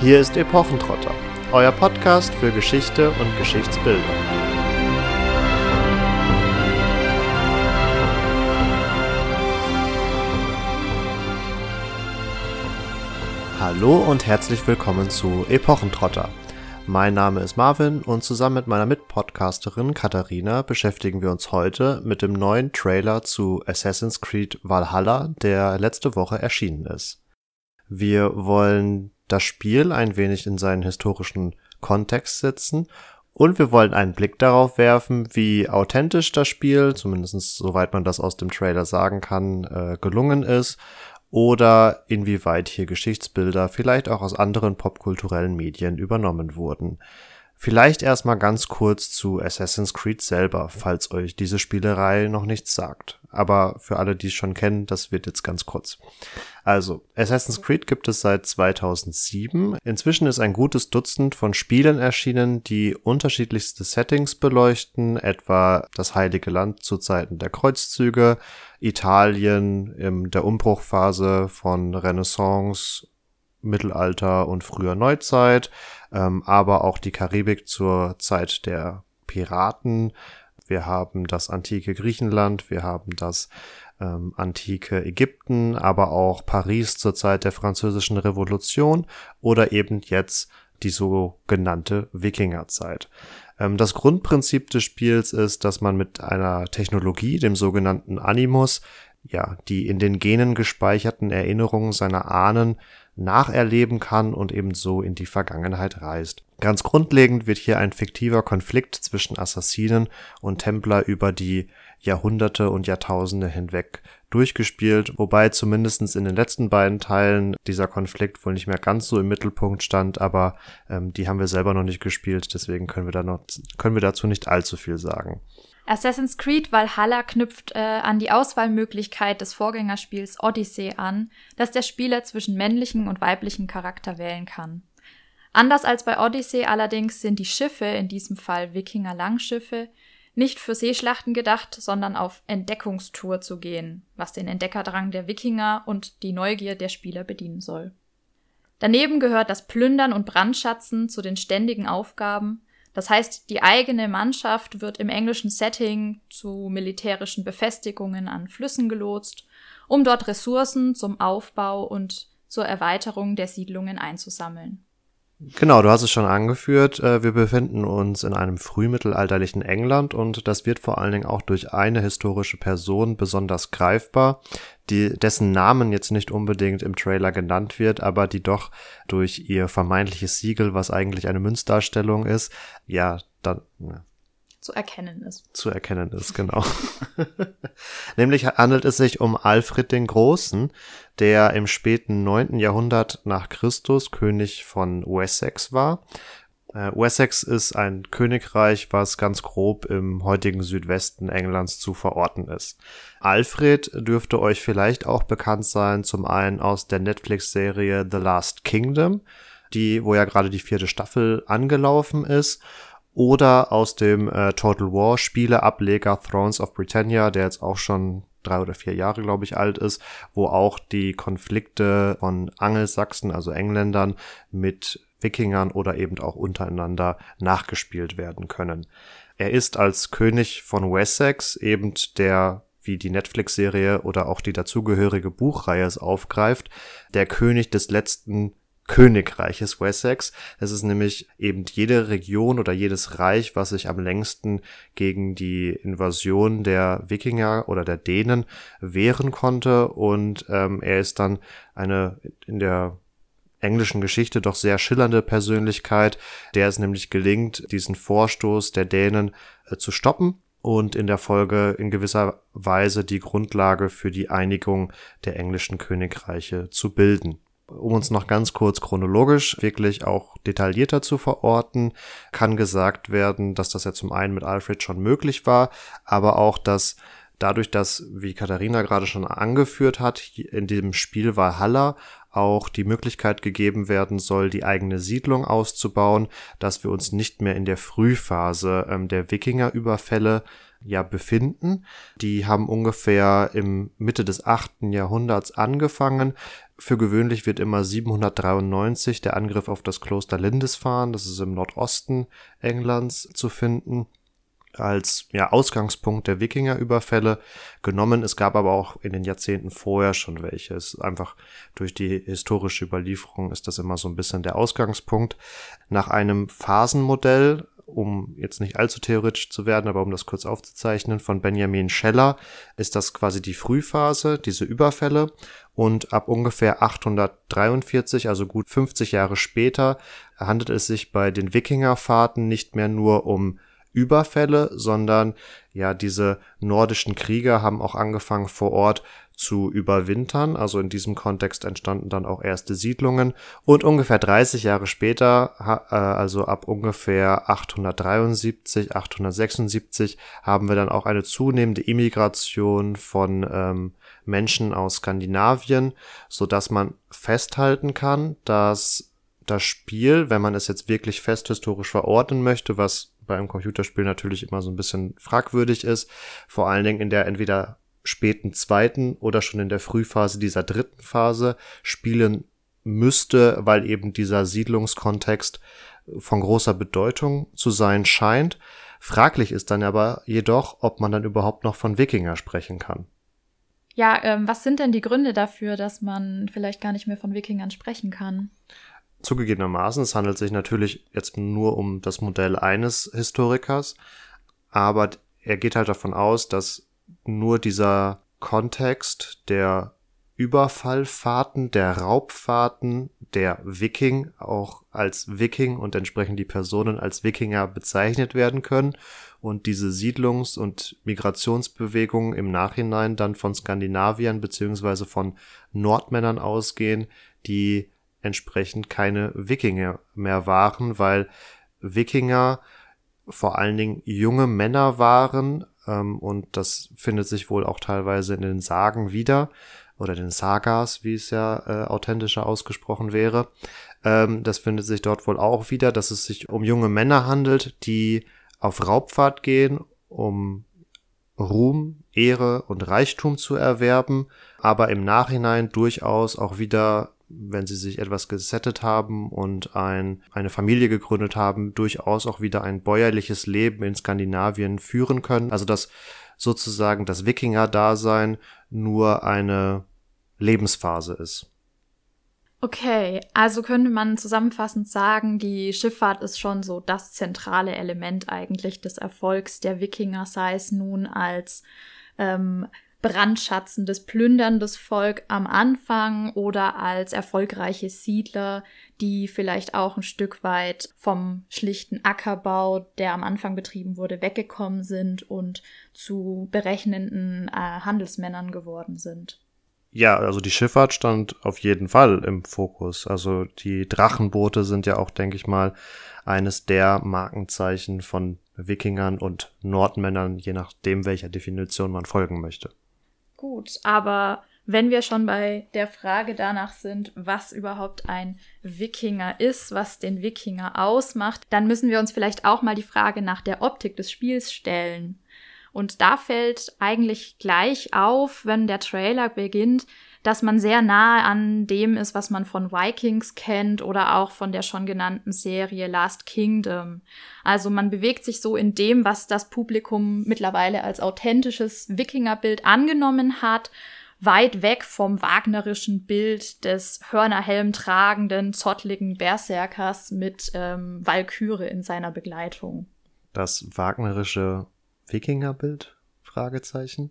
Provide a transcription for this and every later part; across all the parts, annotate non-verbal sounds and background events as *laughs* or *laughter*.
Hier ist Epochentrotter, euer Podcast für Geschichte und Geschichtsbildung. Hallo und herzlich willkommen zu Epochentrotter. Mein Name ist Marvin und zusammen mit meiner Mitpodcasterin Katharina beschäftigen wir uns heute mit dem neuen Trailer zu Assassin's Creed Valhalla, der letzte Woche erschienen ist. Wir wollen das Spiel ein wenig in seinen historischen Kontext setzen und wir wollen einen Blick darauf werfen, wie authentisch das Spiel, zumindest soweit man das aus dem Trailer sagen kann, äh, gelungen ist oder inwieweit hier Geschichtsbilder vielleicht auch aus anderen popkulturellen Medien übernommen wurden. Vielleicht erstmal ganz kurz zu Assassin's Creed selber, falls euch diese Spielerei noch nichts sagt. Aber für alle, die es schon kennen, das wird jetzt ganz kurz. Also, Assassin's Creed gibt es seit 2007. Inzwischen ist ein gutes Dutzend von Spielen erschienen, die unterschiedlichste Settings beleuchten, etwa das Heilige Land zu Zeiten der Kreuzzüge, Italien in der Umbruchphase von Renaissance, Mittelalter und früher Neuzeit, ähm, aber auch die Karibik zur Zeit der Piraten. Wir haben das antike Griechenland, wir haben das ähm, antike Ägypten, aber auch Paris zur Zeit der französischen Revolution oder eben jetzt die sogenannte Wikingerzeit. Ähm, das Grundprinzip des Spiels ist, dass man mit einer Technologie, dem sogenannten Animus, ja, die in den Genen gespeicherten Erinnerungen seiner Ahnen nacherleben kann und ebenso in die Vergangenheit reist. Ganz grundlegend wird hier ein fiktiver Konflikt zwischen Assassinen und Templer über die Jahrhunderte und Jahrtausende hinweg durchgespielt, wobei zumindestens in den letzten beiden Teilen dieser Konflikt wohl nicht mehr ganz so im Mittelpunkt stand, aber ähm, die haben wir selber noch nicht gespielt, deswegen können wir da noch können wir dazu nicht allzu viel sagen. Assassin's Creed Valhalla knüpft äh, an die Auswahlmöglichkeit des Vorgängerspiels Odyssey an, dass der Spieler zwischen männlichen und weiblichen Charakter wählen kann. Anders als bei Odyssey allerdings sind die Schiffe, in diesem Fall Wikinger-Langschiffe, nicht für Seeschlachten gedacht, sondern auf Entdeckungstour zu gehen, was den Entdeckerdrang der Wikinger und die Neugier der Spieler bedienen soll. Daneben gehört das Plündern und Brandschatzen zu den ständigen Aufgaben, das heißt, die eigene Mannschaft wird im englischen Setting zu militärischen Befestigungen an Flüssen gelotst, um dort Ressourcen zum Aufbau und zur Erweiterung der Siedlungen einzusammeln. Genau, du hast es schon angeführt. Äh, wir befinden uns in einem frühmittelalterlichen England und das wird vor allen Dingen auch durch eine historische Person besonders greifbar, die, dessen Namen jetzt nicht unbedingt im Trailer genannt wird, aber die doch durch ihr vermeintliches Siegel, was eigentlich eine Münzdarstellung ist, ja, dann, zu erkennen ist. Zu erkennen ist, genau. *laughs* Nämlich handelt es sich um Alfred den Großen, der im späten neunten Jahrhundert nach Christus König von Wessex war. Äh, Wessex ist ein Königreich, was ganz grob im heutigen Südwesten Englands zu verorten ist. Alfred dürfte euch vielleicht auch bekannt sein, zum einen aus der Netflix-Serie The Last Kingdom, die, wo ja gerade die vierte Staffel angelaufen ist oder aus dem äh, Total War Spieleableger Thrones of Britannia, der jetzt auch schon drei oder vier Jahre, glaube ich, alt ist, wo auch die Konflikte von Angelsachsen, also Engländern, mit Wikingern oder eben auch untereinander nachgespielt werden können. Er ist als König von Wessex eben der wie die Netflix-Serie oder auch die dazugehörige Buchreihe es aufgreift, der König des letzten Königreiches Wessex. Es ist nämlich eben jede Region oder jedes Reich, was sich am längsten gegen die Invasion der Wikinger oder der Dänen wehren konnte. Und ähm, er ist dann eine in der englischen Geschichte doch sehr schillernde Persönlichkeit, der es nämlich gelingt, diesen Vorstoß der Dänen äh, zu stoppen und in der Folge in gewisser Weise die Grundlage für die Einigung der englischen Königreiche zu bilden. Um uns noch ganz kurz chronologisch wirklich auch detaillierter zu verorten, kann gesagt werden, dass das ja zum einen mit Alfred schon möglich war, aber auch, dass dadurch, dass, wie Katharina gerade schon angeführt hat, in dem Spiel Valhalla auch die Möglichkeit gegeben werden soll, die eigene Siedlung auszubauen, dass wir uns nicht mehr in der Frühphase ähm, der Wikingerüberfälle ja befinden. Die haben ungefähr im Mitte des achten Jahrhunderts angefangen, Für gewöhnlich wird immer 793 der Angriff auf das Kloster Lindisfarne, das ist im Nordosten Englands, zu finden als ja, Ausgangspunkt der Wikingerüberfälle genommen. Es gab aber auch in den Jahrzehnten vorher schon welche. Es einfach durch die historische Überlieferung ist das immer so ein bisschen der Ausgangspunkt. Nach einem Phasenmodell, um jetzt nicht allzu theoretisch zu werden, aber um das kurz aufzuzeichnen, von Benjamin Scheller ist das quasi die Frühphase, diese Überfälle. Und ab ungefähr 843, also gut 50 Jahre später, handelt es sich bei den Wikingerfahrten nicht mehr nur um Überfälle, sondern ja, diese nordischen Krieger haben auch angefangen vor Ort zu überwintern. Also in diesem Kontext entstanden dann auch erste Siedlungen. Und ungefähr 30 Jahre später, äh, also ab ungefähr 873, 876, haben wir dann auch eine zunehmende Immigration von ähm, Menschen aus Skandinavien, so dass man festhalten kann, dass das Spiel, wenn man es jetzt wirklich fest historisch verordnen möchte, was bei einem Computerspiel natürlich immer so ein bisschen fragwürdig ist, vor allen Dingen in der entweder späten zweiten oder schon in der Frühphase dieser dritten Phase spielen müsste, weil eben dieser Siedlungskontext von großer Bedeutung zu sein scheint. Fraglich ist dann aber jedoch, ob man dann überhaupt noch von Wikinger sprechen kann. Ja, ähm, was sind denn die Gründe dafür, dass man vielleicht gar nicht mehr von Wikingern sprechen kann? Zugegebenermaßen, es handelt sich natürlich jetzt nur um das Modell eines Historikers, aber er geht halt davon aus, dass nur dieser Kontext der Überfallfahrten, der Raubfahrten, der Viking auch als Viking und entsprechend die Personen als Wikinger bezeichnet werden können und diese Siedlungs- und Migrationsbewegungen im Nachhinein dann von Skandinaviern beziehungsweise von Nordmännern ausgehen, die entsprechend keine Wikinger mehr waren, weil Wikinger vor allen Dingen junge Männer waren ähm, und das findet sich wohl auch teilweise in den Sagen wieder oder den Sagas, wie es ja äh, authentischer ausgesprochen wäre. Ähm, das findet sich dort wohl auch wieder, dass es sich um junge Männer handelt, die auf Raubfahrt gehen, um Ruhm, Ehre und Reichtum zu erwerben, aber im Nachhinein durchaus auch wieder wenn sie sich etwas gesettet haben und ein, eine Familie gegründet haben, durchaus auch wieder ein bäuerliches Leben in Skandinavien führen können. Also dass sozusagen das Wikinger-Dasein nur eine Lebensphase ist. Okay, also könnte man zusammenfassend sagen, die Schifffahrt ist schon so das zentrale Element eigentlich des Erfolgs der Wikinger, sei es nun als ähm, brandschatzendes, plünderndes Volk am Anfang oder als erfolgreiche Siedler, die vielleicht auch ein Stück weit vom schlichten Ackerbau, der am Anfang betrieben wurde, weggekommen sind und zu berechnenden äh, Handelsmännern geworden sind. Ja, also die Schifffahrt stand auf jeden Fall im Fokus. Also die Drachenboote sind ja auch, denke ich mal, eines der Markenzeichen von Wikingern und Nordmännern, je nachdem, welcher Definition man folgen möchte. Gut, aber wenn wir schon bei der Frage danach sind, was überhaupt ein Wikinger ist, was den Wikinger ausmacht, dann müssen wir uns vielleicht auch mal die Frage nach der Optik des Spiels stellen. Und da fällt eigentlich gleich auf, wenn der Trailer beginnt, dass man sehr nahe an dem ist, was man von Vikings kennt oder auch von der schon genannten Serie Last Kingdom. Also man bewegt sich so in dem, was das Publikum mittlerweile als authentisches Wikingerbild angenommen hat, weit weg vom wagnerischen Bild des Hörnerhelm tragenden, zottligen Berserkers mit ähm, Walküre in seiner Begleitung. Das wagnerische Wikingerbild? Fragezeichen.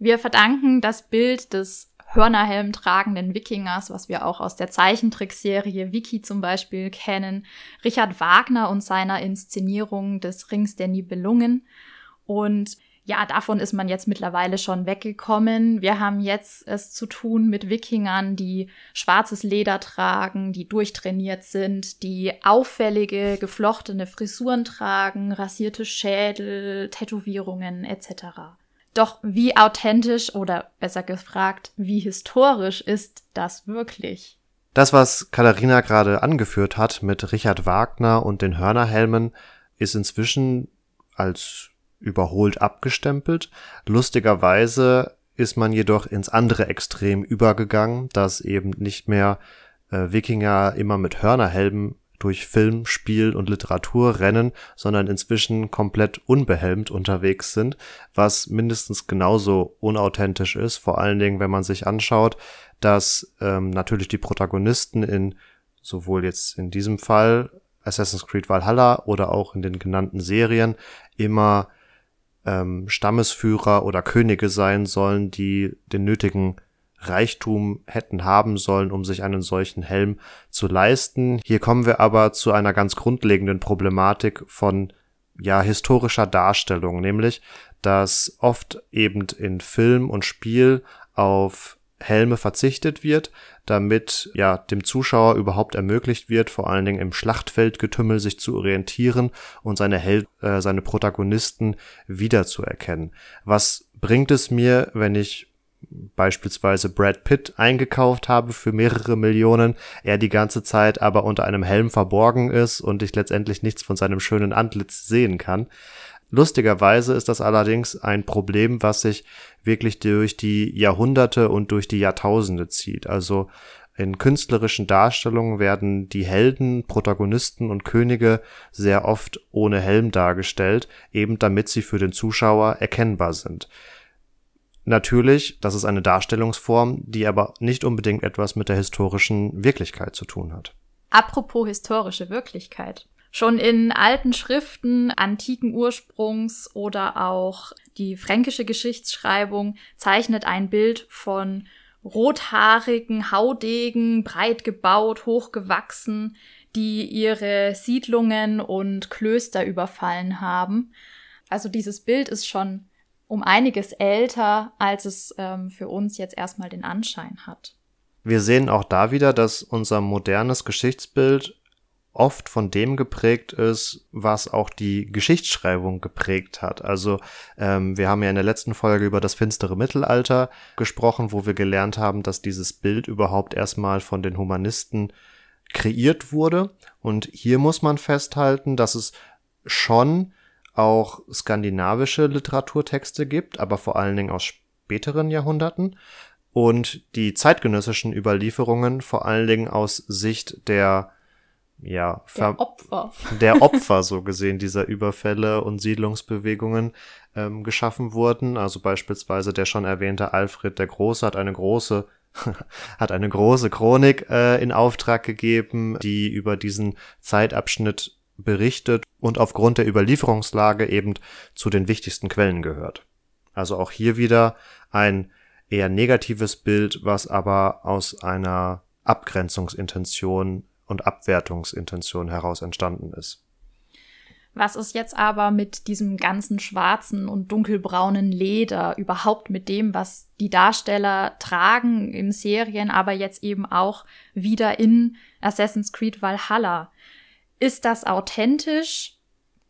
Wir verdanken das Bild des Hörnerhelm tragenden Wikingers, was wir auch aus der Zeichentrickserie Wiki zum Beispiel kennen, Richard Wagner und seiner Inszenierung des Rings der Nibelungen. Und ja, davon ist man jetzt mittlerweile schon weggekommen. Wir haben jetzt es zu tun mit Wikingern, die schwarzes Leder tragen, die durchtrainiert sind, die auffällige, geflochtene Frisuren tragen, rasierte Schädel, Tätowierungen etc. Doch wie authentisch oder besser gefragt, wie historisch ist das wirklich? Das, was Katharina gerade angeführt hat mit Richard Wagner und den Hörnerhelmen, ist inzwischen als überholt abgestempelt. Lustigerweise ist man jedoch ins andere Extrem übergegangen, dass eben nicht mehr äh, Wikinger immer mit Hörnerhelmen durch Film, Spiel und Literatur rennen, sondern inzwischen komplett unbehelmt unterwegs sind, was mindestens genauso unauthentisch ist, vor allen Dingen, wenn man sich anschaut, dass ähm, natürlich die Protagonisten in sowohl jetzt in diesem Fall Assassin's Creed Valhalla oder auch in den genannten Serien immer ähm, Stammesführer oder Könige sein sollen, die den nötigen Reichtum hätten haben sollen, um sich einen solchen Helm zu leisten. Hier kommen wir aber zu einer ganz grundlegenden Problematik von ja historischer Darstellung, nämlich dass oft eben in Film und Spiel auf Helme verzichtet wird, damit ja dem Zuschauer überhaupt ermöglicht wird, vor allen Dingen im Schlachtfeldgetümmel sich zu orientieren und seine Hel äh, seine Protagonisten wiederzuerkennen. Was bringt es mir, wenn ich beispielsweise Brad Pitt eingekauft habe für mehrere Millionen, er die ganze Zeit aber unter einem Helm verborgen ist und ich letztendlich nichts von seinem schönen Antlitz sehen kann. Lustigerweise ist das allerdings ein Problem, was sich wirklich durch die Jahrhunderte und durch die Jahrtausende zieht. Also in künstlerischen Darstellungen werden die Helden, Protagonisten und Könige sehr oft ohne Helm dargestellt, eben damit sie für den Zuschauer erkennbar sind. Natürlich, das ist eine Darstellungsform, die aber nicht unbedingt etwas mit der historischen Wirklichkeit zu tun hat. Apropos historische Wirklichkeit. Schon in alten Schriften antiken Ursprungs oder auch die fränkische Geschichtsschreibung zeichnet ein Bild von rothaarigen Haudegen, breit gebaut, hochgewachsen, die ihre Siedlungen und Klöster überfallen haben. Also dieses Bild ist schon um einiges älter, als es ähm, für uns jetzt erstmal den Anschein hat. Wir sehen auch da wieder, dass unser modernes Geschichtsbild oft von dem geprägt ist, was auch die Geschichtsschreibung geprägt hat. Also ähm, wir haben ja in der letzten Folge über das finstere Mittelalter gesprochen, wo wir gelernt haben, dass dieses Bild überhaupt erstmal von den Humanisten kreiert wurde. Und hier muss man festhalten, dass es schon auch skandinavische Literaturtexte gibt, aber vor allen Dingen aus späteren Jahrhunderten und die zeitgenössischen Überlieferungen vor allen Dingen aus Sicht der ja, der Opfer. der *laughs* Opfer so gesehen dieser Überfälle und Siedlungsbewegungen ähm, geschaffen wurden. Also beispielsweise der schon erwähnte Alfred der Große hat eine große *laughs* hat eine große Chronik äh, in Auftrag gegeben, die über diesen Zeitabschnitt berichtet und aufgrund der Überlieferungslage eben zu den wichtigsten Quellen gehört. Also auch hier wieder ein eher negatives Bild, was aber aus einer Abgrenzungsintention und Abwertungsintention heraus entstanden ist. Was ist jetzt aber mit diesem ganzen schwarzen und dunkelbraunen Leder, überhaupt mit dem, was die Darsteller tragen in Serien, aber jetzt eben auch wieder in Assassin's Creed Valhalla? Ist das authentisch?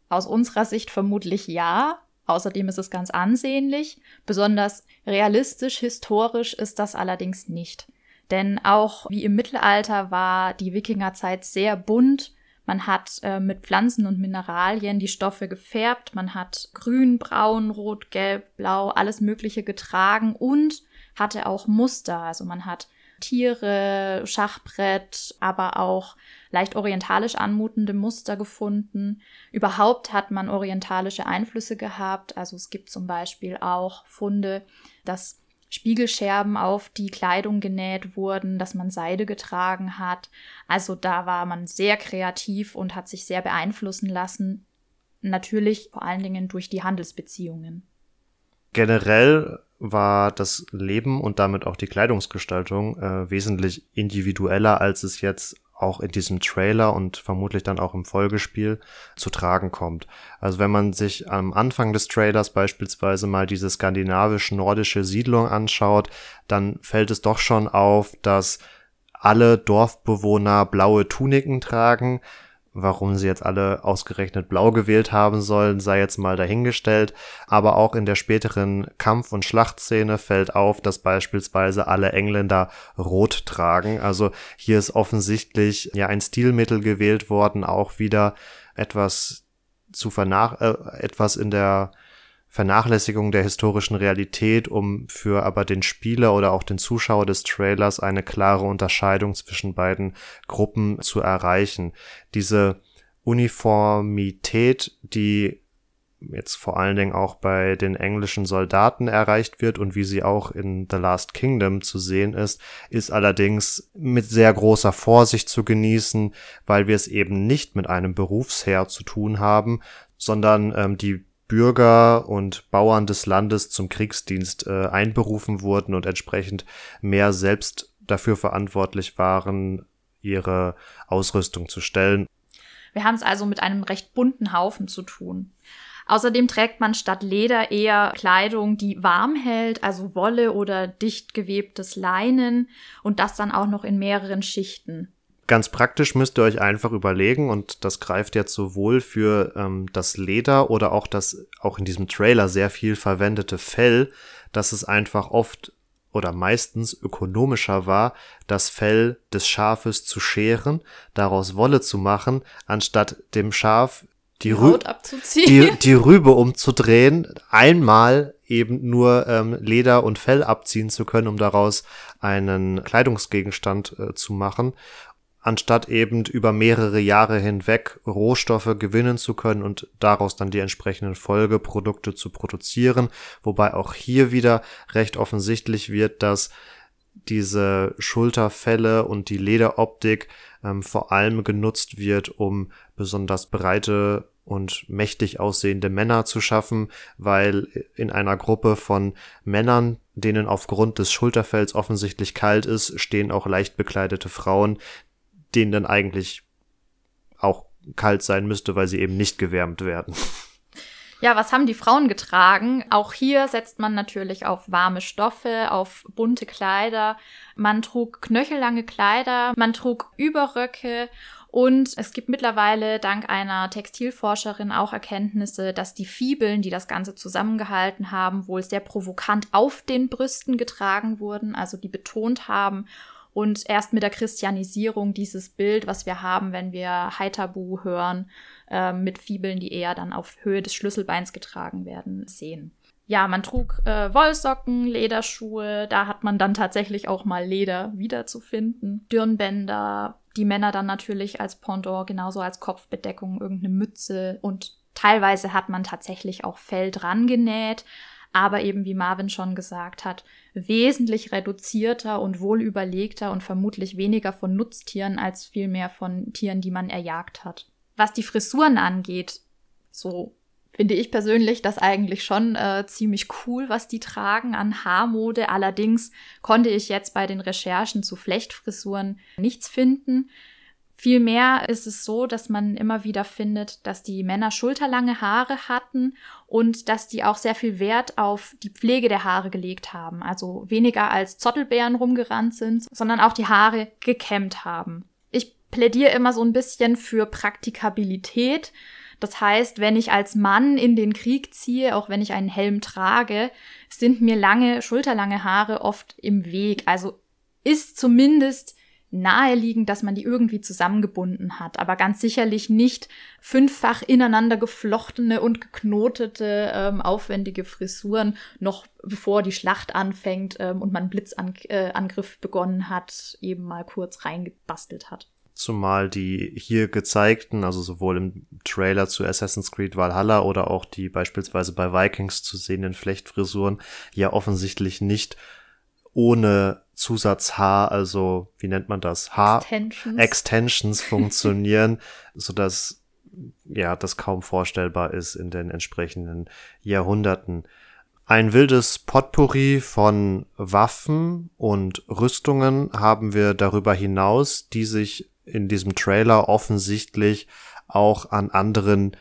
Aus unserer Sicht vermutlich ja. Außerdem ist es ganz ansehnlich. Besonders realistisch, historisch ist das allerdings nicht. Denn auch wie im Mittelalter war die Wikingerzeit sehr bunt. Man hat äh, mit Pflanzen und Mineralien die Stoffe gefärbt. Man hat grün, braun, rot, gelb, blau, alles Mögliche getragen und hatte auch Muster. Also man hat Tiere, Schachbrett, aber auch leicht orientalisch anmutende Muster gefunden. Überhaupt hat man orientalische Einflüsse gehabt. Also es gibt zum Beispiel auch Funde, dass Spiegelscherben auf die Kleidung genäht wurden, dass man Seide getragen hat. Also da war man sehr kreativ und hat sich sehr beeinflussen lassen. Natürlich vor allen Dingen durch die Handelsbeziehungen. Generell war das Leben und damit auch die Kleidungsgestaltung äh, wesentlich individueller, als es jetzt auch in diesem Trailer und vermutlich dann auch im Folgespiel zu tragen kommt. Also wenn man sich am Anfang des Trailers beispielsweise mal diese skandinavisch-nordische Siedlung anschaut, dann fällt es doch schon auf, dass alle Dorfbewohner blaue Tuniken tragen, Warum sie jetzt alle ausgerechnet blau gewählt haben sollen, sei jetzt mal dahingestellt. Aber auch in der späteren Kampf- und Schlachtszene fällt auf, dass beispielsweise alle Engländer rot tragen. Also hier ist offensichtlich ja ein Stilmittel gewählt worden, auch wieder etwas zu vernach, äh, etwas in der Vernachlässigung der historischen Realität, um für aber den Spieler oder auch den Zuschauer des Trailers eine klare Unterscheidung zwischen beiden Gruppen zu erreichen. Diese Uniformität, die jetzt vor allen Dingen auch bei den englischen Soldaten erreicht wird und wie sie auch in The Last Kingdom zu sehen ist, ist allerdings mit sehr großer Vorsicht zu genießen, weil wir es eben nicht mit einem Berufsheer zu tun haben, sondern ähm, die Bürger und Bauern des Landes zum Kriegsdienst äh, einberufen wurden und entsprechend mehr selbst dafür verantwortlich waren, ihre Ausrüstung zu stellen. Wir haben es also mit einem recht bunten Haufen zu tun. Außerdem trägt man statt Leder eher Kleidung, die warm hält, also Wolle oder dicht gewebtes Leinen und das dann auch noch in mehreren Schichten. Ganz praktisch müsst ihr euch einfach überlegen, und das greift jetzt sowohl für ähm, das Leder oder auch das auch in diesem Trailer sehr viel verwendete Fell, dass es einfach oft oder meistens ökonomischer war, das Fell des Schafes zu scheren, daraus Wolle zu machen, anstatt dem Schaf die, Rü die, *laughs* die Rübe umzudrehen, einmal eben nur ähm, Leder und Fell abziehen zu können, um daraus einen Kleidungsgegenstand äh, zu machen, anstatt eben über mehrere Jahre hinweg Rohstoffe gewinnen zu können und daraus dann die entsprechenden Folgeprodukte zu produzieren, wobei auch hier wieder recht offensichtlich wird, dass diese Schulterfälle und die Lederoptik ähm, vor allem genutzt wird, um besonders breite und mächtig aussehende Männer zu schaffen, weil in einer Gruppe von Männern, denen aufgrund des Schulterfells offensichtlich kalt ist, stehen auch leicht bekleidete Frauen, denen dann eigentlich auch kalt sein müsste, weil sie eben nicht gewärmt werden. Ja, was haben die Frauen getragen? Auch hier setzt man natürlich auf warme Stoffe, auf bunte Kleider. Man trug knöchellange Kleider, man trug Überröcke und es gibt mittlerweile dank einer Textilforscherin auch Erkenntnisse, dass die Fibeln, die das Ganze zusammengehalten haben, wohl sehr provokant auf den Brüsten getragen wurden, also die betont haben. Und erst mit der Christianisierung dieses Bild, was wir haben, wenn wir Heitabu hören, äh, mit Fibeln, die eher dann auf Höhe des Schlüsselbeins getragen werden, sehen. Ja, man trug äh, Wollsocken, Lederschuhe, da hat man dann tatsächlich auch mal Leder wiederzufinden, Dirnbänder, die Männer dann natürlich als Pendant, genauso als Kopfbedeckung, irgendeine Mütze. Und teilweise hat man tatsächlich auch Fell dran genäht, aber eben wie Marvin schon gesagt hat, wesentlich reduzierter und wohl überlegter und vermutlich weniger von Nutztieren als vielmehr von Tieren, die man erjagt hat. Was die Frisuren angeht, so finde ich persönlich das eigentlich schon äh, ziemlich cool, was die tragen an Haarmode. Allerdings konnte ich jetzt bei den Recherchen zu Flechtfrisuren nichts finden. Vielmehr ist es so, dass man immer wieder findet, dass die Männer schulterlange Haare hatten und dass die auch sehr viel Wert auf die Pflege der Haare gelegt haben. Also weniger als Zottelbeeren rumgerannt sind, sondern auch die Haare gekämmt haben. Ich plädiere immer so ein bisschen für Praktikabilität. Das heißt, wenn ich als Mann in den Krieg ziehe, auch wenn ich einen Helm trage, sind mir lange, schulterlange Haare oft im Weg. Also ist zumindest naheliegend, dass man die irgendwie zusammengebunden hat, aber ganz sicherlich nicht fünffach ineinander geflochtene und geknotete, ähm, aufwendige Frisuren, noch bevor die Schlacht anfängt ähm, und man Blitzangriff äh, begonnen hat, eben mal kurz reingebastelt hat. Zumal die hier gezeigten, also sowohl im Trailer zu Assassin's Creed Valhalla oder auch die beispielsweise bei Vikings zu sehenden Flechtfrisuren ja offensichtlich nicht ohne Zusatzhaar, also wie nennt man das? Haar Extensions, Extensions funktionieren, *laughs* so dass ja das kaum vorstellbar ist in den entsprechenden Jahrhunderten. Ein wildes Potpourri von Waffen und Rüstungen haben wir darüber hinaus, die sich in diesem Trailer offensichtlich auch an anderen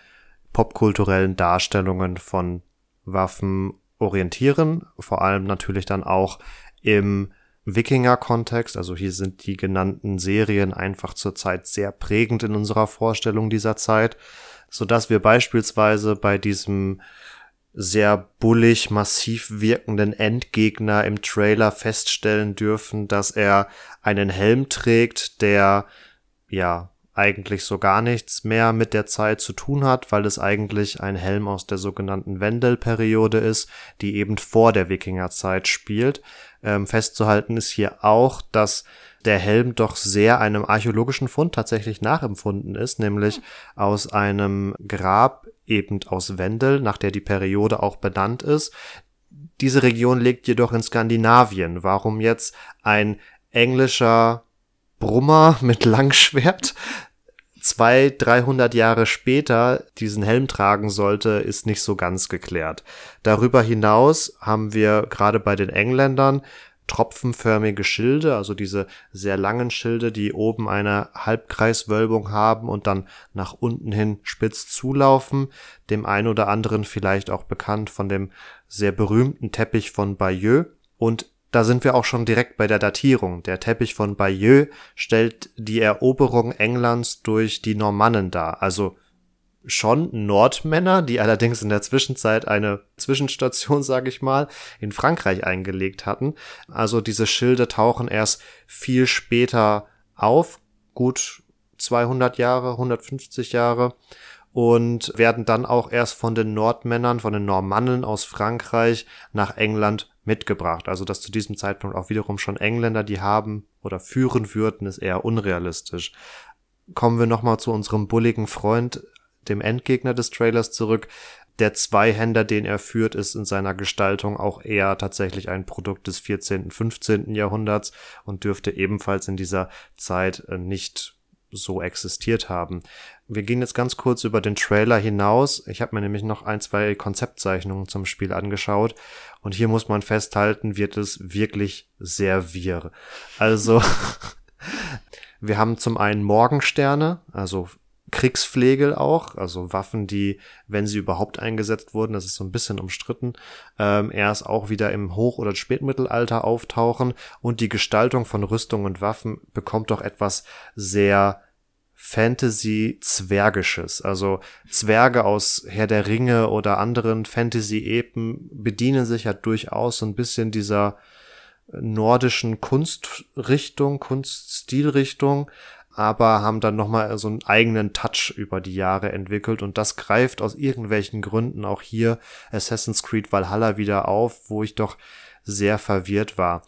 popkulturellen Darstellungen von Waffen orientieren, vor allem natürlich dann auch im Wikinger-Kontext, also hier sind die genannten Serien einfach zurzeit sehr prägend in unserer Vorstellung dieser Zeit, so dass wir beispielsweise bei diesem sehr bullig, massiv wirkenden Endgegner im Trailer feststellen dürfen, dass er einen Helm trägt, der ja, eigentlich so gar nichts mehr mit der Zeit zu tun hat, weil es eigentlich ein Helm aus der sogenannten Wendel-Periode ist, die eben vor der Wikingerzeit spielt. Ähm, festzuhalten ist hier auch, dass der Helm doch sehr einem archäologischen Fund tatsächlich nachempfunden ist, nämlich aus einem Grab eben aus Wendel, nach der die Periode auch benannt ist. Diese Region liegt jedoch in Skandinavien. Warum jetzt ein englischer Brummer mit Langschwert zwei, dreihundert Jahre später diesen Helm tragen sollte, ist nicht so ganz geklärt. Darüber hinaus haben wir gerade bei den Engländern tropfenförmige Schilde, also diese sehr langen Schilde, die oben eine Halbkreiswölbung haben und dann nach unten hin spitz zulaufen, dem ein oder anderen vielleicht auch bekannt von dem sehr berühmten Teppich von Bayeux und da sind wir auch schon direkt bei der Datierung. Der Teppich von Bayeux stellt die Eroberung Englands durch die Normannen dar, also schon Nordmänner, die allerdings in der Zwischenzeit eine Zwischenstation, *laughs* sage ich mal, in Frankreich eingelegt hatten. Also diese Schilde tauchen erst viel später auf, gut 200 Jahre, 150 Jahre und werden dann auch erst von den Nordmännern, von den Normannen aus Frankreich nach England mitgebracht. Also dass zu diesem Zeitpunkt auch wiederum schon Engländer die haben oder führen würden, ist eher unrealistisch. Kommen wir nochmal zu unserem bulligen Freund dem Endgegner des Trailers zurück. Der Zweihänder, den er führt, ist in seiner Gestaltung auch eher tatsächlich ein Produkt des 14., 15. Jahrhunderts und dürfte ebenfalls in dieser Zeit äh, nicht so existiert haben. Wir gehen jetzt ganz kurz über den Trailer hinaus. Ich habe mir nämlich noch ein, zwei Konzeptzeichnungen zum Spiel angeschaut und hier muss man festhalten, wird es wirklich sehr wirr. Also *laughs* wir haben zum einen Morgensterne, also Kriegsflegel auch, also Waffen, die, wenn sie überhaupt eingesetzt wurden, das ist so ein bisschen umstritten, ähm, erst auch wieder im Hoch- oder Spätmittelalter auftauchen und die Gestaltung von Rüstung und Waffen bekommt doch etwas sehr Fantasy-Zwergisches. Also Zwerge aus Herr der Ringe oder anderen Fantasy-Epen bedienen sich ja durchaus so ein bisschen dieser nordischen Kunstrichtung, Kunststilrichtung, aber haben dann nochmal so einen eigenen Touch über die Jahre entwickelt und das greift aus irgendwelchen Gründen auch hier Assassin's Creed Valhalla wieder auf, wo ich doch sehr verwirrt war.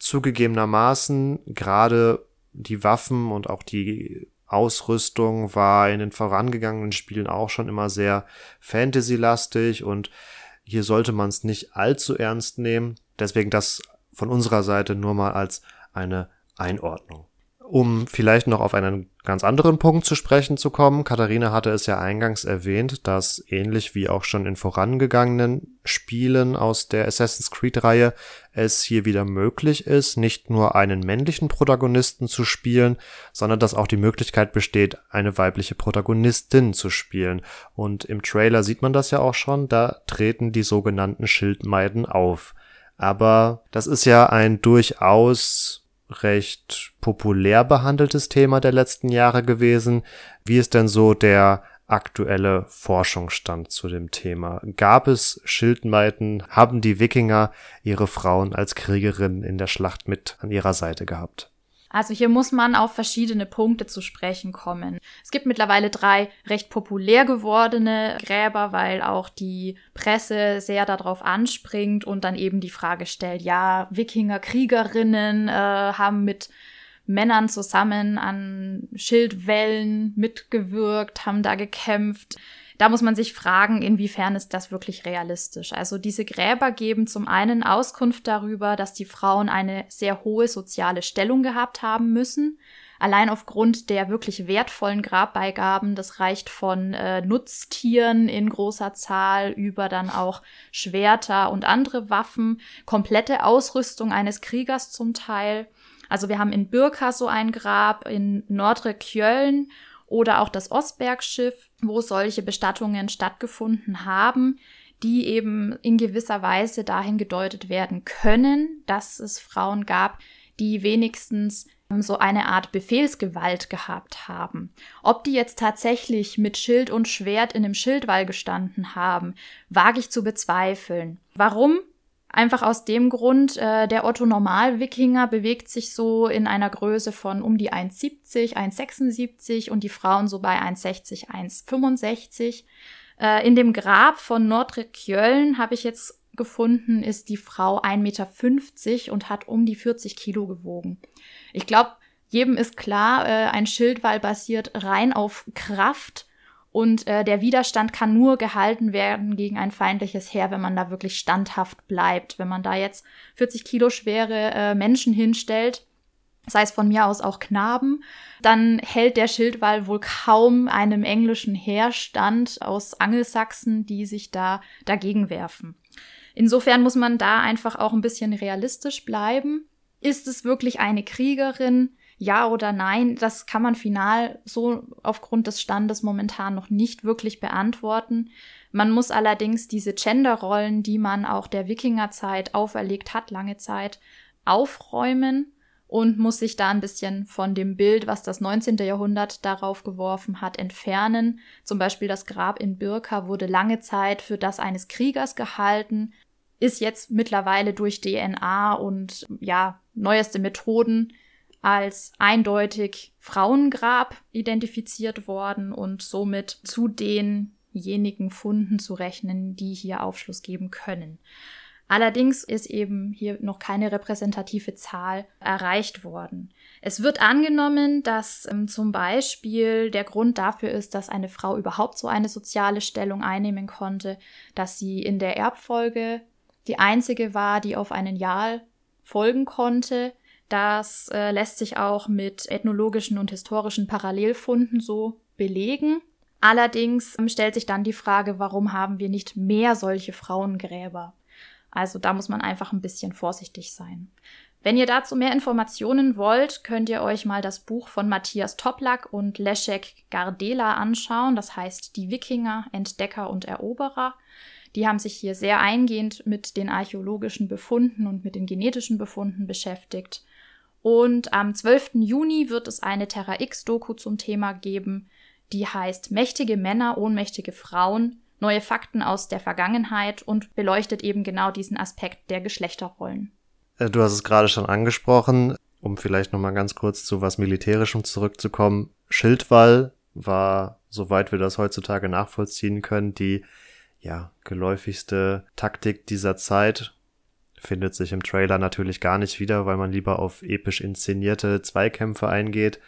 Zugegebenermaßen gerade die Waffen und auch die Ausrüstung war in den vorangegangenen Spielen auch schon immer sehr Fantasy-lastig und hier sollte man es nicht allzu ernst nehmen. Deswegen das von unserer Seite nur mal als eine Einordnung. Um vielleicht noch auf einen ganz anderen Punkt zu sprechen zu kommen, Katharina hatte es ja eingangs erwähnt, dass ähnlich wie auch schon in vorangegangenen Spielen aus der Assassin's Creed-Reihe es hier wieder möglich ist, nicht nur einen männlichen Protagonisten zu spielen, sondern dass auch die Möglichkeit besteht, eine weibliche Protagonistin zu spielen. Und im Trailer sieht man das ja auch schon, da treten die sogenannten Schildmeiden auf. Aber das ist ja ein durchaus recht populär behandeltes Thema der letzten Jahre gewesen. Wie ist denn so der aktuelle Forschungsstand zu dem Thema? Gab es Schildmeiten? Haben die Wikinger ihre Frauen als Kriegerinnen in der Schlacht mit an ihrer Seite gehabt? Also hier muss man auf verschiedene Punkte zu sprechen kommen. Es gibt mittlerweile drei recht populär gewordene Gräber, weil auch die Presse sehr darauf anspringt und dann eben die Frage stellt, ja, Wikinger, Kriegerinnen äh, haben mit Männern zusammen an Schildwellen mitgewirkt, haben da gekämpft da muss man sich fragen, inwiefern ist das wirklich realistisch. Also diese Gräber geben zum einen Auskunft darüber, dass die Frauen eine sehr hohe soziale Stellung gehabt haben müssen. Allein aufgrund der wirklich wertvollen Grabbeigaben, das reicht von äh, Nutztieren in großer Zahl über dann auch Schwerter und andere Waffen, komplette Ausrüstung eines Kriegers zum Teil. Also wir haben in Birka so ein Grab, in Nordre Kjöln oder auch das Osbergschiff, wo solche Bestattungen stattgefunden haben, die eben in gewisser Weise dahin gedeutet werden können, dass es Frauen gab, die wenigstens ähm, so eine Art Befehlsgewalt gehabt haben. Ob die jetzt tatsächlich mit Schild und Schwert in einem Schildwall gestanden haben, wage ich zu bezweifeln. Warum? Einfach aus dem Grund, äh, der Otto-Normal-Wikinger bewegt sich so in einer Größe von um die 1,70, 1,76 und die Frauen so bei 1,60, 1,65. Äh, in dem Grab von Nordrhein-Köln habe ich jetzt gefunden, ist die Frau 1,50 Meter und hat um die 40 Kilo gewogen. Ich glaube, jedem ist klar, äh, ein Schildwall basiert rein auf Kraft und äh, der Widerstand kann nur gehalten werden gegen ein feindliches Heer, wenn man da wirklich standhaft bleibt. Wenn man da jetzt 40 Kilo schwere äh, Menschen hinstellt, sei es von mir aus auch Knaben, dann hält der Schildwall wohl kaum einem englischen Heerstand aus Angelsachsen, die sich da dagegen werfen. Insofern muss man da einfach auch ein bisschen realistisch bleiben. Ist es wirklich eine Kriegerin? Ja oder nein, das kann man final so aufgrund des Standes momentan noch nicht wirklich beantworten. Man muss allerdings diese Genderrollen, die man auch der Wikingerzeit auferlegt hat, lange Zeit, aufräumen und muss sich da ein bisschen von dem Bild, was das 19. Jahrhundert darauf geworfen hat, entfernen. Zum Beispiel das Grab in Birka wurde lange Zeit für das eines Kriegers gehalten, ist jetzt mittlerweile durch DNA und ja, neueste Methoden als eindeutig Frauengrab identifiziert worden und somit zu denjenigen Funden zu rechnen, die hier Aufschluss geben können. Allerdings ist eben hier noch keine repräsentative Zahl erreicht worden. Es wird angenommen, dass ähm, zum Beispiel der Grund dafür ist, dass eine Frau überhaupt so eine soziale Stellung einnehmen konnte, dass sie in der Erbfolge die einzige war, die auf einen Jarl folgen konnte, das äh, lässt sich auch mit ethnologischen und historischen Parallelfunden so belegen. Allerdings ähm, stellt sich dann die Frage, warum haben wir nicht mehr solche Frauengräber? Also da muss man einfach ein bisschen vorsichtig sein. Wenn ihr dazu mehr Informationen wollt, könnt ihr euch mal das Buch von Matthias Toplak und Leszek Gardela anschauen. Das heißt Die Wikinger, Entdecker und Eroberer. Die haben sich hier sehr eingehend mit den archäologischen Befunden und mit den genetischen Befunden beschäftigt. Und am 12. Juni wird es eine Terra X-Doku zum Thema geben, die heißt Mächtige Männer, ohnmächtige Frauen, neue Fakten aus der Vergangenheit und beleuchtet eben genau diesen Aspekt der Geschlechterrollen. Äh, du hast es gerade schon angesprochen, um vielleicht nochmal ganz kurz zu was Militärischem zurückzukommen. Schildwall war, soweit wir das heutzutage nachvollziehen können, die ja, geläufigste Taktik dieser Zeit findet sich im Trailer natürlich gar nicht wieder, weil man lieber auf episch inszenierte Zweikämpfe eingeht.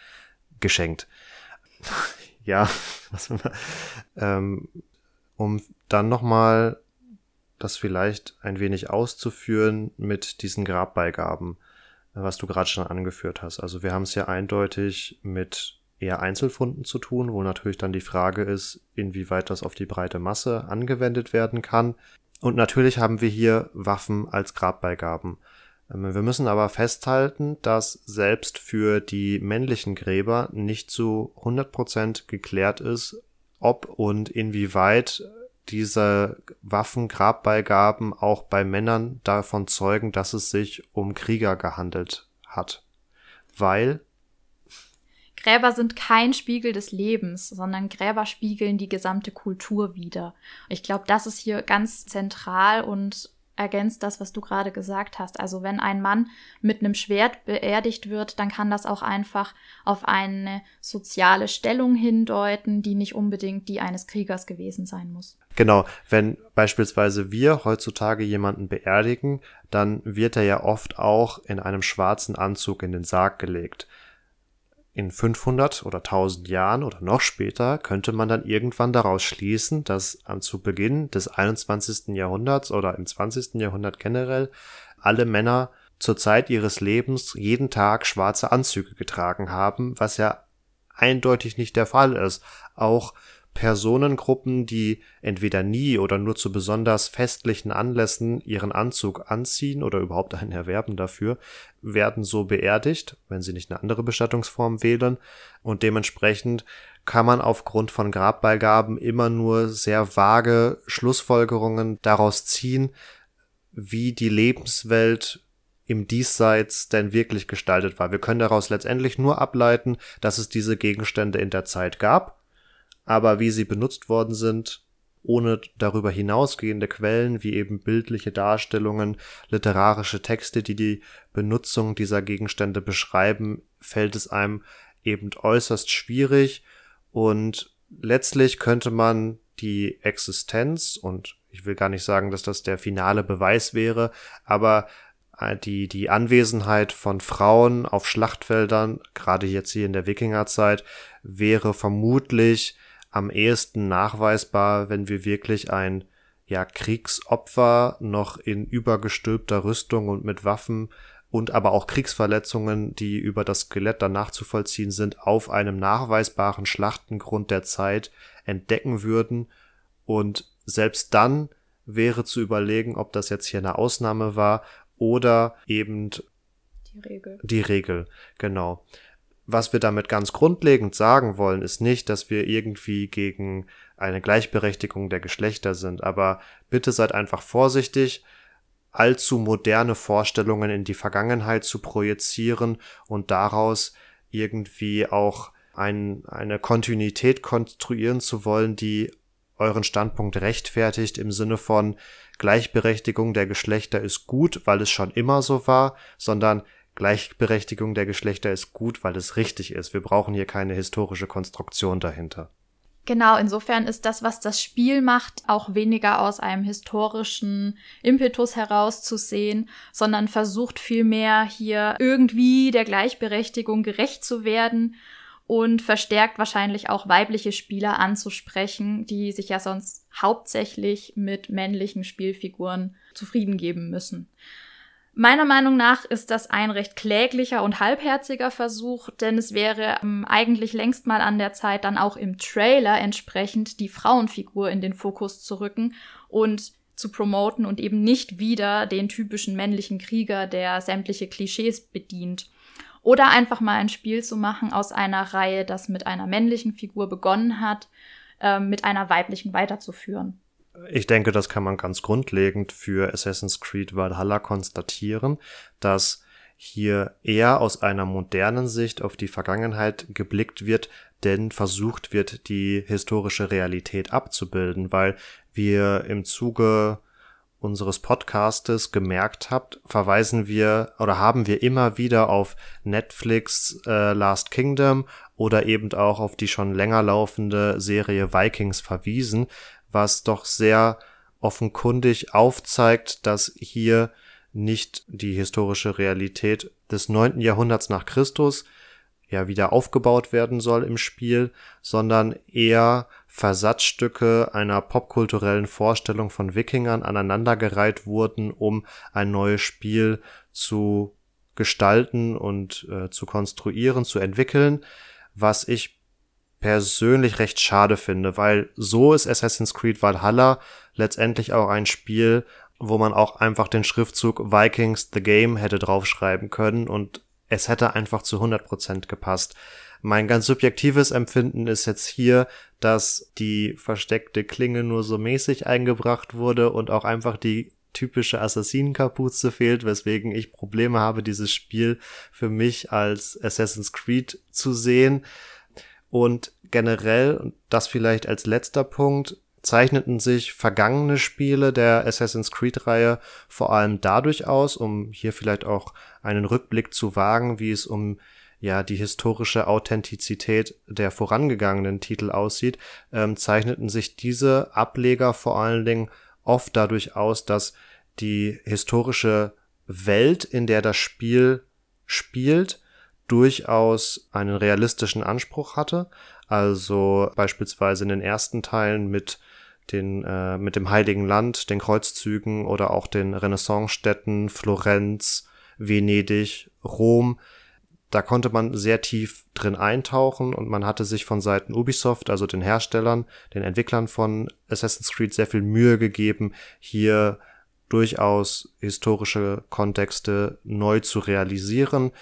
Geschenkt. *laughs* ja, *laughs* was man, ähm, um dann nochmal das vielleicht ein wenig auszuführen mit diesen Grabbeigaben, was du gerade schon angeführt hast. Also wir haben es ja eindeutig mit eher Einzelfunden zu tun, wo natürlich dann die Frage ist, inwieweit das auf die breite Masse angewendet werden kann. Und natürlich haben wir hier Waffen als Grabbeigaben. Ähm, wir müssen aber festhalten, dass selbst für die männlichen Gräber nicht zu 100% geklärt ist, ob und inwieweit diese Waffen-Grabbeigaben auch bei Männern davon zeugen, dass es sich um Krieger gehandelt hat. Weil Gräber sind kein Spiegel des Lebens, sondern Gräber spiegeln die gesamte Kultur wider. Ich glaube, das ist hier ganz zentral und ergänzt das, was du gerade gesagt hast. Also wenn ein Mann mit einem Schwert beerdigt wird, dann kann das auch einfach auf eine soziale Stellung hindeuten, die nicht unbedingt die eines Kriegers gewesen sein muss. Genau, wenn beispielsweise wir heutzutage jemanden beerdigen, dann wird er ja oft auch in einem schwarzen Anzug in den Sarg gelegt in 500 oder 1000 Jahren oder noch später könnte man dann irgendwann daraus schließen, dass zu Beginn des 21. Jahrhunderts oder im 20. Jahrhundert generell alle Männer zur Zeit ihres Lebens jeden Tag schwarze Anzüge getragen haben, was ja eindeutig nicht der Fall ist. Auch Personengruppen, die entweder nie oder nur zu besonders festlichen Anlässen ihren Anzug anziehen oder überhaupt einen erwerben dafür, werden so beerdigt, wenn sie nicht eine andere Bestattungsform wählen und dementsprechend kann man aufgrund von Grabbeigaben immer nur sehr vage Schlussfolgerungen daraus ziehen, wie die Lebenswelt im Diesseits denn wirklich gestaltet war. Wir können daraus letztendlich nur ableiten, dass es diese Gegenstände in der Zeit gab aber wie sie benutzt worden sind, ohne darüber hinausgehende Quellen wie eben bildliche Darstellungen, literarische Texte, die die Benutzung dieser Gegenstände beschreiben, fällt es einem eben äußerst schwierig. Und letztlich könnte man die Existenz und ich will gar nicht sagen, dass das der finale Beweis wäre, aber äh, die, die Anwesenheit von Frauen auf Schlachtfeldern, gerade jetzt hier in der Wikingerzeit, wäre vermutlich am ehesten nachweisbar, wenn wir wirklich ein ja, Kriegsopfer noch in übergestülpter Rüstung und mit Waffen und aber auch Kriegsverletzungen, die über das Skelett dann nachzuvollziehen sind, auf einem nachweisbaren Schlachtengrund der Zeit entdecken würden. Und selbst dann wäre zu überlegen, ob das jetzt hier eine Ausnahme war oder eben die Regel. Die Regel, genau. Was wir damit ganz grundlegend sagen wollen, ist nicht, dass wir irgendwie gegen eine Gleichberechtigung der Geschlechter sind, aber bitte seid einfach vorsichtig, allzu moderne Vorstellungen in die Vergangenheit zu projizieren und daraus irgendwie auch ein, eine Kontinuität konstruieren zu wollen, die euren Standpunkt rechtfertigt im Sinne von Gleichberechtigung der Geschlechter ist gut, weil es schon immer so war, sondern Gleichberechtigung der Geschlechter ist gut, weil es richtig ist. Wir brauchen hier keine historische Konstruktion dahinter. Genau, insofern ist das, was das Spiel macht, auch weniger aus einem historischen Impetus herauszusehen, sondern versucht vielmehr hier irgendwie der Gleichberechtigung gerecht zu werden und verstärkt wahrscheinlich auch weibliche Spieler anzusprechen, die sich ja sonst hauptsächlich mit männlichen Spielfiguren zufrieden geben müssen. Meiner Meinung nach ist das ein recht kläglicher und halbherziger Versuch, denn es wäre ähm, eigentlich längst mal an der Zeit, dann auch im Trailer entsprechend die Frauenfigur in den Fokus zu rücken und zu promoten und eben nicht wieder den typischen männlichen Krieger, der sämtliche Klischees bedient. Oder einfach mal ein Spiel zu machen aus einer Reihe, das mit einer männlichen Figur begonnen hat, äh, mit einer weiblichen weiterzuführen. Ich denke, das kann man ganz grundlegend für Assassin's Creed Valhalla konstatieren, dass hier eher aus einer modernen Sicht auf die Vergangenheit geblickt wird, denn versucht wird, die historische Realität abzubilden, weil wir im Zuge unseres Podcastes gemerkt habt, verweisen wir oder haben wir immer wieder auf Netflix äh, Last Kingdom oder eben auch auf die schon länger laufende Serie Vikings verwiesen, was doch sehr offenkundig aufzeigt, dass hier nicht die historische Realität des neunten Jahrhunderts nach Christus ja wieder aufgebaut werden soll im Spiel, sondern eher Versatzstücke einer popkulturellen Vorstellung von Wikingern aneinandergereiht wurden, um ein neues Spiel zu gestalten und äh, zu konstruieren, zu entwickeln, was ich persönlich recht schade finde, weil so ist Assassin's Creed Valhalla letztendlich auch ein Spiel, wo man auch einfach den Schriftzug Vikings the Game hätte draufschreiben können und es hätte einfach zu 100% gepasst. Mein ganz subjektives Empfinden ist jetzt hier, dass die versteckte Klinge nur so mäßig eingebracht wurde und auch einfach die typische Assassinenkapuze fehlt, weswegen ich Probleme habe, dieses Spiel für mich als Assassin's Creed zu sehen. Und generell, und das vielleicht als letzter Punkt, zeichneten sich vergangene Spiele der Assassin's Creed-Reihe vor allem dadurch aus, um hier vielleicht auch einen Rückblick zu wagen, wie es um ja die historische Authentizität der vorangegangenen Titel aussieht, ähm, zeichneten sich diese Ableger vor allen Dingen oft dadurch aus, dass die historische Welt, in der das Spiel spielt, durchaus einen realistischen Anspruch hatte. Also beispielsweise in den ersten Teilen mit den äh, mit dem Heiligen Land, den Kreuzzügen oder auch den Renaissancestädten Florenz, Venedig, Rom. Da konnte man sehr tief drin eintauchen und man hatte sich von Seiten Ubisoft, also den Herstellern, den Entwicklern von Assassin's Creed sehr viel Mühe gegeben, hier durchaus historische Kontexte neu zu realisieren.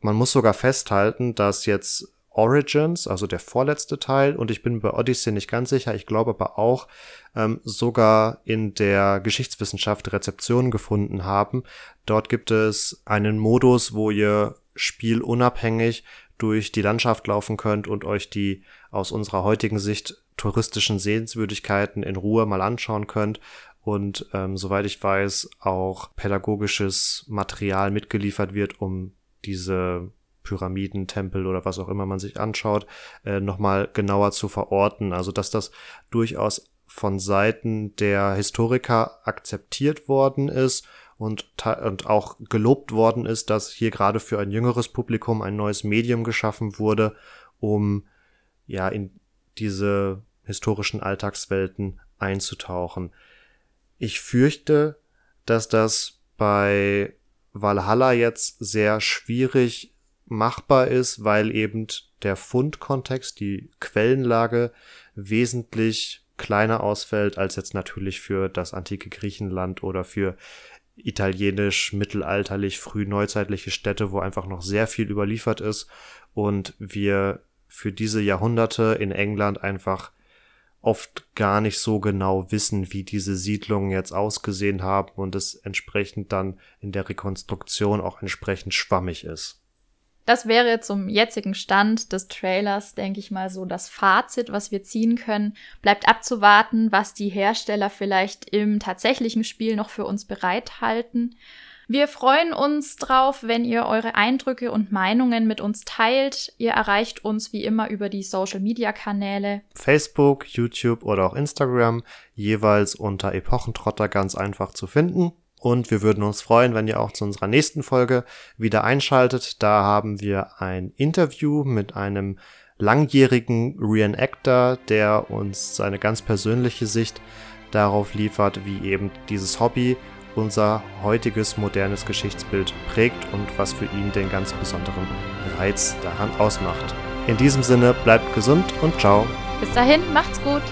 Man muss sogar festhalten, dass jetzt Origins, also der vorletzte Teil, und ich bin bei Odyssey nicht ganz sicher, ich glaube aber auch, ähm, sogar in der Geschichtswissenschaft Rezeption gefunden haben. Dort gibt es einen Modus, wo ihr spielunabhängig durch die Landschaft laufen könnt und euch die aus unserer heutigen Sicht touristischen Sehenswürdigkeiten in Ruhe mal anschauen könnt und ähm, soweit ich weiß auch pädagogisches Material mitgeliefert wird, um diese Pyramiden, Tempel oder was auch immer man sich anschaut, äh, nochmal genauer zu verorten. Also dass das durchaus von Seiten der Historiker akzeptiert worden ist und, und auch gelobt worden ist, dass hier gerade für ein jüngeres Publikum ein neues Medium geschaffen wurde, um ja in diese historischen Alltagswelten einzutauchen. Ich fürchte, dass das bei Valhalla jetzt sehr schwierig machbar ist, weil eben der Fundkontext, die Quellenlage wesentlich kleiner ausfällt als jetzt natürlich für das antike Griechenland oder für italienisch, mittelalterlich, frühneuzeitliche Städte, wo einfach noch sehr viel überliefert ist und wir für diese Jahrhunderte in England einfach oft gar nicht so genau wissen, wie diese Siedlungen jetzt ausgesehen haben und es entsprechend dann in der Rekonstruktion auch entsprechend schwammig ist. Das wäre zum jetzigen Stand des Trailers, denke ich mal, so das Fazit, was wir ziehen können. Bleibt abzuwarten, was die Hersteller vielleicht im tatsächlichen Spiel noch für uns bereithalten. Wir freuen uns drauf, wenn ihr eure Eindrücke und Meinungen mit uns teilt. Ihr erreicht uns wie immer über die Social Media Kanäle. Facebook, YouTube oder auch Instagram, jeweils unter Epochentrotter ganz einfach zu finden. Und wir würden uns freuen, wenn ihr auch zu unserer nächsten Folge wieder einschaltet. Da haben wir ein Interview mit einem langjährigen Reenactor, der uns seine ganz persönliche Sicht darauf liefert, wie eben dieses Hobby unser heutiges modernes Geschichtsbild prägt und was für ihn den ganz besonderen Reiz daran ausmacht. In diesem Sinne bleibt gesund und ciao. Bis dahin, macht's gut.